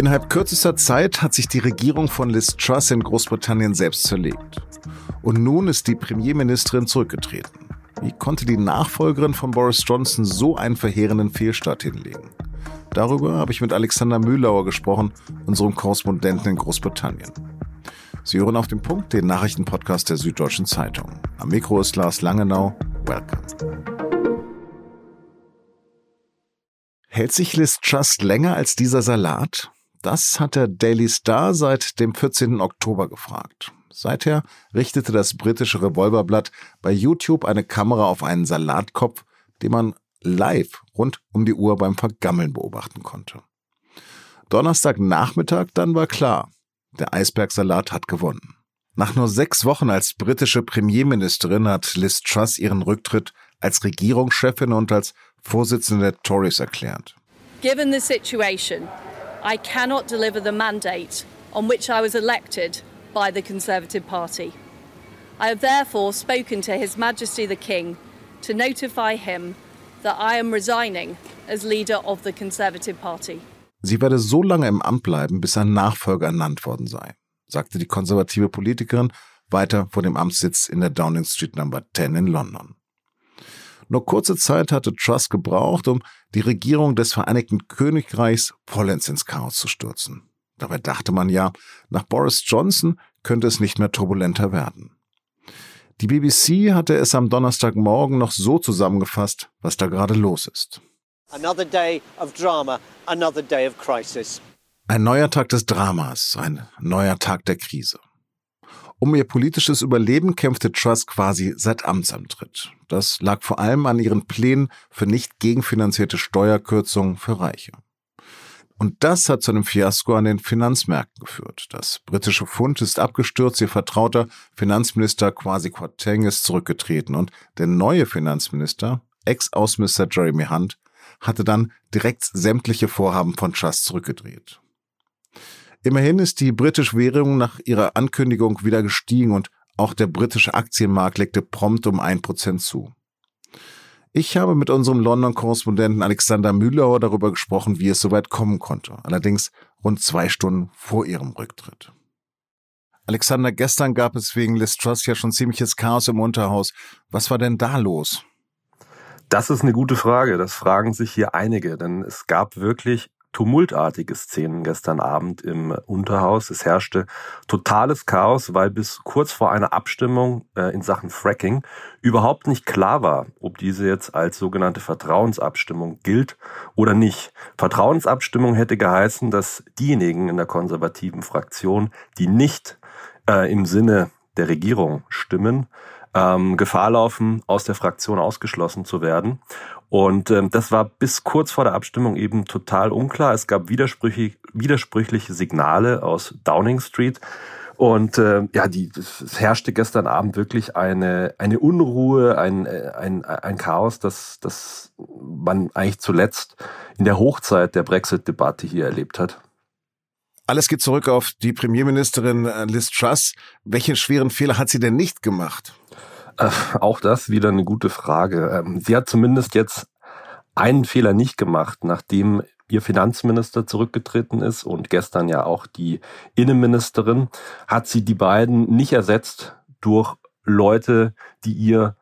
Innerhalb kürzester Zeit hat sich die Regierung von Liz Truss in Großbritannien selbst zerlegt. Und nun ist die Premierministerin zurückgetreten. Wie konnte die Nachfolgerin von Boris Johnson so einen verheerenden Fehlstart hinlegen? Darüber habe ich mit Alexander Mühlauer gesprochen, unserem Korrespondenten in Großbritannien. Sie hören auf den Punkt den Nachrichtenpodcast der Süddeutschen Zeitung. Am Mikro ist Lars Langenau. Welcome. Hält sich Liz Truss länger als dieser Salat? Das hat der Daily Star seit dem 14. Oktober gefragt. Seither richtete das britische Revolverblatt bei YouTube eine Kamera auf einen Salatkopf, den man live rund um die Uhr beim Vergammeln beobachten konnte. Donnerstagnachmittag dann war klar, der Eisbergsalat hat gewonnen. Nach nur sechs Wochen als britische Premierministerin hat Liz Truss ihren Rücktritt als Regierungschefin und als Vorsitzende der Tories erklärt. Given the situation, I cannot deliver the mandate on which I was elected by the Conservative Party. I have therefore spoken to His Majesty the King to notify him that I am resigning as leader of the Conservative Party. Sie werde so lange im Amt bleiben, bis ein Nachfolger ernannt worden sei, sagte die konservative Politikerin weiter vor dem Amtssitz in der Downing Street Number 10 in London. Nur kurze Zeit hatte Truss gebraucht, um die Regierung des Vereinigten Königreichs vollends ins Chaos zu stürzen. Dabei dachte man ja, nach Boris Johnson könnte es nicht mehr turbulenter werden. Die BBC hatte es am Donnerstagmorgen noch so zusammengefasst, was da gerade los ist. Drama. Ein neuer Tag des Dramas, ein neuer Tag der Krise. Um ihr politisches Überleben kämpfte Truss quasi seit Amtsantritt. Das lag vor allem an ihren Plänen für nicht gegenfinanzierte Steuerkürzungen für Reiche. Und das hat zu einem Fiasko an den Finanzmärkten geführt. Das britische Pfund ist abgestürzt, ihr vertrauter Finanzminister Kwasi Kwarteng ist zurückgetreten und der neue Finanzminister, Ex-Außenminister Jeremy Hunt, hatte dann direkt sämtliche Vorhaben von Truss zurückgedreht. Immerhin ist die britische Währung nach ihrer Ankündigung wieder gestiegen und auch der britische Aktienmarkt legte prompt um ein Prozent zu. Ich habe mit unserem London-Korrespondenten Alexander Mühlauer darüber gesprochen, wie es soweit kommen konnte, allerdings rund zwei Stunden vor ihrem Rücktritt. Alexander, gestern gab es wegen Liz Truss ja schon ziemliches Chaos im Unterhaus. Was war denn da los? Das ist eine gute Frage. Das fragen sich hier einige, denn es gab wirklich tumultartige Szenen gestern Abend im Unterhaus. Es herrschte totales Chaos, weil bis kurz vor einer Abstimmung äh, in Sachen Fracking überhaupt nicht klar war, ob diese jetzt als sogenannte Vertrauensabstimmung gilt oder nicht. Vertrauensabstimmung hätte geheißen, dass diejenigen in der konservativen Fraktion, die nicht äh, im Sinne der Regierung stimmen, ähm, Gefahr laufen, aus der Fraktion ausgeschlossen zu werden. Und ähm, das war bis kurz vor der Abstimmung eben total unklar. Es gab widersprüchliche, widersprüchliche Signale aus Downing Street. Und äh, ja, die, es herrschte gestern Abend wirklich eine, eine Unruhe, ein, ein, ein Chaos, das, das man eigentlich zuletzt in der Hochzeit der Brexit-Debatte hier erlebt hat. Alles geht zurück auf die Premierministerin äh, Liz Truss. Welche schweren Fehler hat sie denn nicht gemacht? Äh, auch das wieder eine gute Frage. Ähm, sie hat zumindest jetzt einen Fehler nicht gemacht, nachdem ihr Finanzminister zurückgetreten ist und gestern ja auch die Innenministerin, hat sie die beiden nicht ersetzt durch Leute, die ihr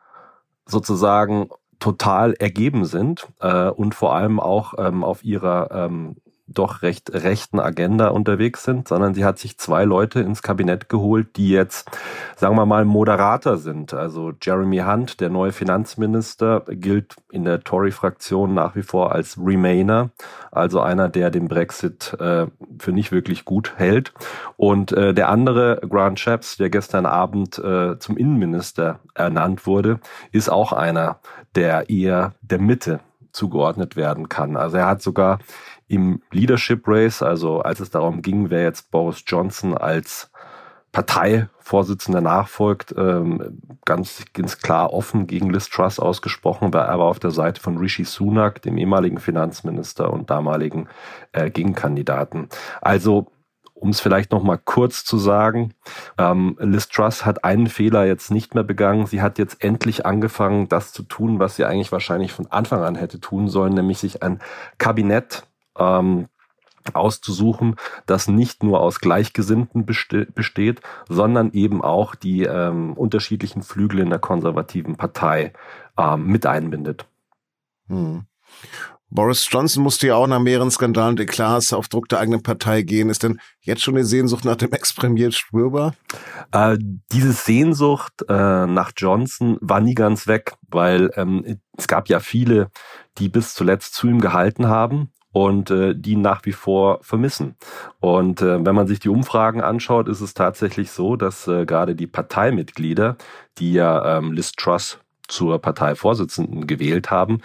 sozusagen total ergeben sind äh, und vor allem auch ähm, auf ihrer ähm, doch recht rechten Agenda unterwegs sind, sondern sie hat sich zwei Leute ins Kabinett geholt, die jetzt, sagen wir mal, moderater sind. Also Jeremy Hunt, der neue Finanzminister, gilt in der Tory-Fraktion nach wie vor als Remainer, also einer, der den Brexit äh, für nicht wirklich gut hält. Und äh, der andere, Grant Shapps, der gestern Abend äh, zum Innenminister ernannt wurde, ist auch einer, der eher der Mitte zugeordnet werden kann. Also er hat sogar im Leadership Race, also als es darum ging, wer jetzt Boris Johnson als Parteivorsitzender nachfolgt, ähm, ganz, ganz klar offen gegen Liz Truss ausgesprochen, war aber auf der Seite von Rishi Sunak, dem ehemaligen Finanzminister und damaligen äh, Gegenkandidaten. Also um es vielleicht noch mal kurz zu sagen, ähm, Liz Truss hat einen Fehler jetzt nicht mehr begangen. Sie hat jetzt endlich angefangen, das zu tun, was sie eigentlich wahrscheinlich von Anfang an hätte tun sollen, nämlich sich ein Kabinett ähm, auszusuchen, das nicht nur aus Gleichgesinnten besteht, sondern eben auch die ähm, unterschiedlichen Flügel in der konservativen Partei ähm, mit einbindet. Hm. Boris Johnson musste ja auch nach mehreren Skandalen und Eklats auf Druck der eigenen Partei gehen. Ist denn jetzt schon die Sehnsucht nach dem Ex-Premier spürbar? Äh, diese Sehnsucht äh, nach Johnson war nie ganz weg, weil ähm, es gab ja viele, die bis zuletzt zu ihm gehalten haben und äh, die nach wie vor vermissen. Und äh, wenn man sich die Umfragen anschaut, ist es tatsächlich so, dass äh, gerade die Parteimitglieder, die ja ähm, Liz Truss zur Parteivorsitzenden gewählt haben,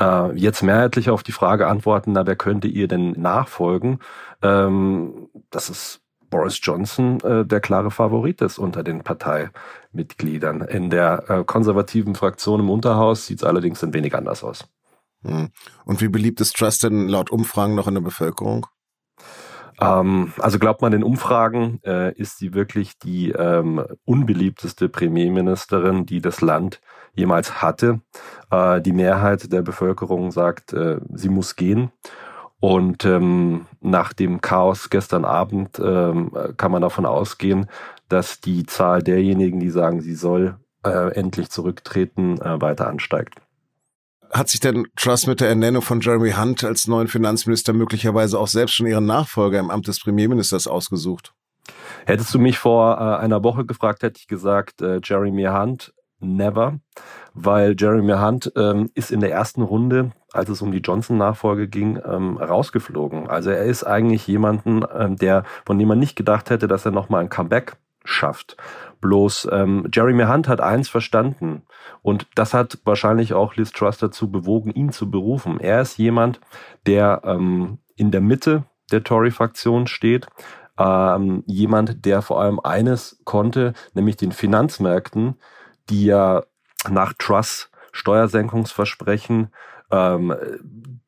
äh, jetzt mehrheitlich auf die Frage antworten, na, wer könnte ihr denn nachfolgen? Ähm, das ist Boris Johnson äh, der klare Favorit ist unter den Parteimitgliedern. In der äh, konservativen Fraktion im Unterhaus sieht es allerdings ein wenig anders aus. Hm. Und wie beliebt ist Trust denn laut Umfragen noch in der Bevölkerung? Ähm, also glaubt man den Umfragen, äh, ist sie wirklich die ähm, unbeliebteste Premierministerin, die das Land jemals hatte. Äh, die Mehrheit der Bevölkerung sagt, äh, sie muss gehen. Und ähm, nach dem Chaos gestern Abend ähm, kann man davon ausgehen, dass die Zahl derjenigen, die sagen, sie soll äh, endlich zurücktreten, äh, weiter ansteigt. Hat sich denn Truss mit der Ernennung von Jeremy Hunt als neuen Finanzminister möglicherweise auch selbst schon ihren Nachfolger im Amt des Premierministers ausgesucht? Hättest du mich vor äh, einer Woche gefragt, hätte ich gesagt, äh, Jeremy Hunt, never, weil Jeremy Hunt ähm, ist in der ersten Runde, als es um die Johnson-Nachfolge ging, ähm, rausgeflogen. Also er ist eigentlich jemanden, ähm, der, von dem man nicht gedacht hätte, dass er nochmal ein Comeback schafft. Bloß ähm, Jeremy Hunt hat eins verstanden und das hat wahrscheinlich auch Liz Truss dazu bewogen, ihn zu berufen. Er ist jemand, der ähm, in der Mitte der Tory-Fraktion steht, ähm, jemand, der vor allem eines konnte, nämlich den Finanzmärkten, die ja nach Truss Steuersenkungsversprechen ähm,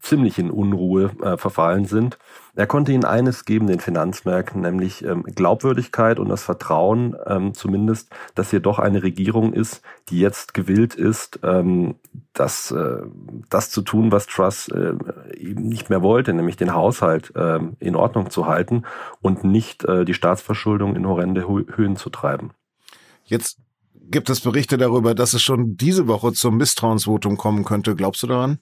ziemlich in Unruhe äh, verfallen sind. Er konnte ihnen eines geben, den Finanzmärkten, nämlich ähm, Glaubwürdigkeit und das Vertrauen ähm, zumindest, dass hier doch eine Regierung ist, die jetzt gewillt ist, ähm, das, äh, das zu tun, was Truss äh, eben nicht mehr wollte, nämlich den Haushalt äh, in Ordnung zu halten und nicht äh, die Staatsverschuldung in horrende Höhen zu treiben. Jetzt gibt es Berichte darüber, dass es schon diese Woche zum Misstrauensvotum kommen könnte. Glaubst du daran?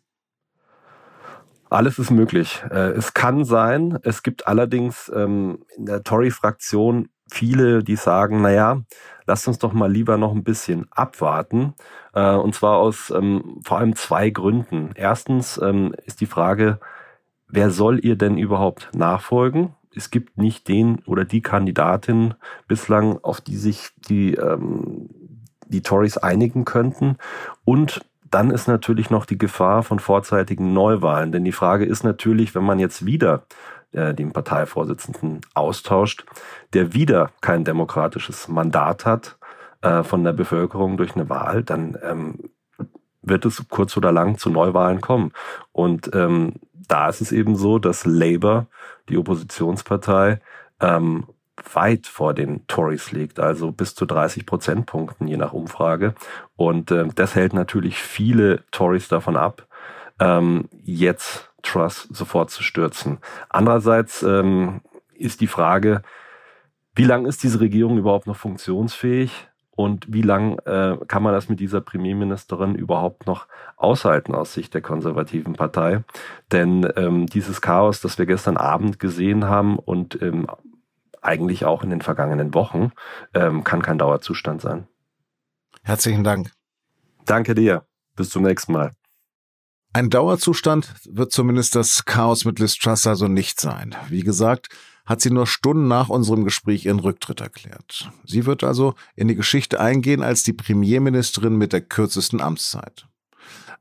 Alles ist möglich. Äh, es kann sein. Es gibt allerdings ähm, in der Tory-Fraktion viele, die sagen, na ja, lasst uns doch mal lieber noch ein bisschen abwarten. Äh, und zwar aus ähm, vor allem zwei Gründen. Erstens ähm, ist die Frage, wer soll ihr denn überhaupt nachfolgen? Es gibt nicht den oder die Kandidatin bislang, auf die sich die, die Tories einigen könnten. Und dann ist natürlich noch die Gefahr von vorzeitigen Neuwahlen. Denn die Frage ist natürlich, wenn man jetzt wieder äh, den Parteivorsitzenden austauscht, der wieder kein demokratisches Mandat hat äh, von der Bevölkerung durch eine Wahl, dann ähm, wird es kurz oder lang zu Neuwahlen kommen. Und ähm, da ist es eben so, dass Labour, die Oppositionspartei, ähm, weit vor den Tories liegt, also bis zu 30 Prozentpunkten je nach Umfrage. Und äh, das hält natürlich viele Tories davon ab, ähm, jetzt Truss sofort zu stürzen. Andererseits ähm, ist die Frage, wie lange ist diese Regierung überhaupt noch funktionsfähig? Und wie lang äh, kann man das mit dieser Premierministerin überhaupt noch aushalten aus Sicht der konservativen Partei? Denn ähm, dieses Chaos, das wir gestern Abend gesehen haben und ähm, eigentlich auch in den vergangenen Wochen, ähm, kann kein Dauerzustand sein. Herzlichen Dank. Danke dir. Bis zum nächsten Mal. Ein Dauerzustand wird zumindest das Chaos mit Liz Truss also nicht sein. Wie gesagt, hat sie nur Stunden nach unserem Gespräch ihren Rücktritt erklärt. Sie wird also in die Geschichte eingehen als die Premierministerin mit der kürzesten Amtszeit.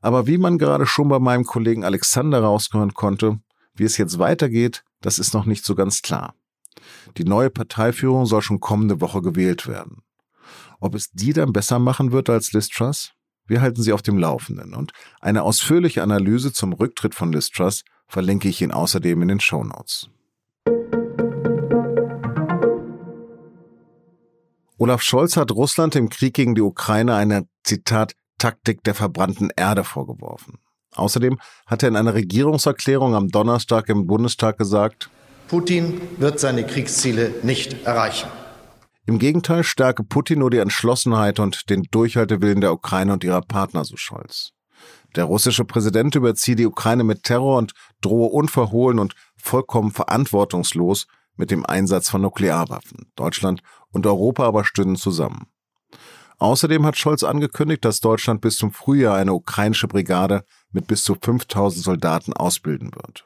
Aber wie man gerade schon bei meinem Kollegen Alexander rausgehören konnte, wie es jetzt weitergeht, das ist noch nicht so ganz klar. Die neue Parteiführung soll schon kommende Woche gewählt werden. Ob es die dann besser machen wird als Liz? Wir halten Sie auf dem Laufenden und eine ausführliche Analyse zum Rücktritt von Liz verlinke ich Ihnen außerdem in den Show Notes. Olaf Scholz hat Russland im Krieg gegen die Ukraine eine, Zitat, Taktik der verbrannten Erde vorgeworfen. Außerdem hat er in einer Regierungserklärung am Donnerstag im Bundestag gesagt, Putin wird seine Kriegsziele nicht erreichen. Im Gegenteil stärke Putin nur die Entschlossenheit und den Durchhaltewillen der Ukraine und ihrer Partner, so Scholz. Der russische Präsident überziehe die Ukraine mit Terror und drohe unverhohlen und vollkommen verantwortungslos mit dem Einsatz von Nuklearwaffen. Deutschland und Europa aber stünden zusammen. Außerdem hat Scholz angekündigt, dass Deutschland bis zum Frühjahr eine ukrainische Brigade mit bis zu 5000 Soldaten ausbilden wird.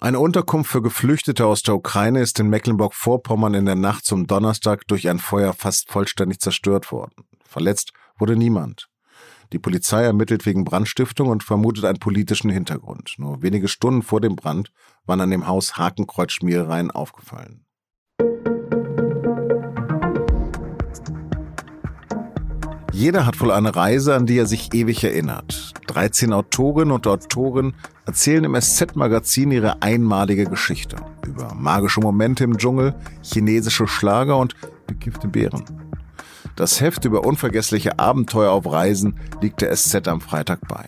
Eine Unterkunft für Geflüchtete aus der Ukraine ist in Mecklenburg-Vorpommern in der Nacht zum Donnerstag durch ein Feuer fast vollständig zerstört worden. Verletzt wurde niemand. Die Polizei ermittelt wegen Brandstiftung und vermutet einen politischen Hintergrund. Nur wenige Stunden vor dem Brand waren an dem Haus Hakenkreuzschmierereien aufgefallen. Jeder hat wohl eine Reise, an die er sich ewig erinnert. 13 Autorinnen und Autoren erzählen im SZ-Magazin ihre einmalige Geschichte über magische Momente im Dschungel, chinesische Schlager und bekiffte Bären. Das Heft über unvergessliche Abenteuer auf Reisen liegt der SZ am Freitag bei.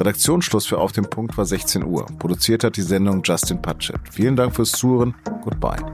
Redaktionsschluss für Auf dem Punkt war 16 Uhr. Produziert hat die Sendung Justin Patchett. Vielen Dank fürs Zuhören. Goodbye.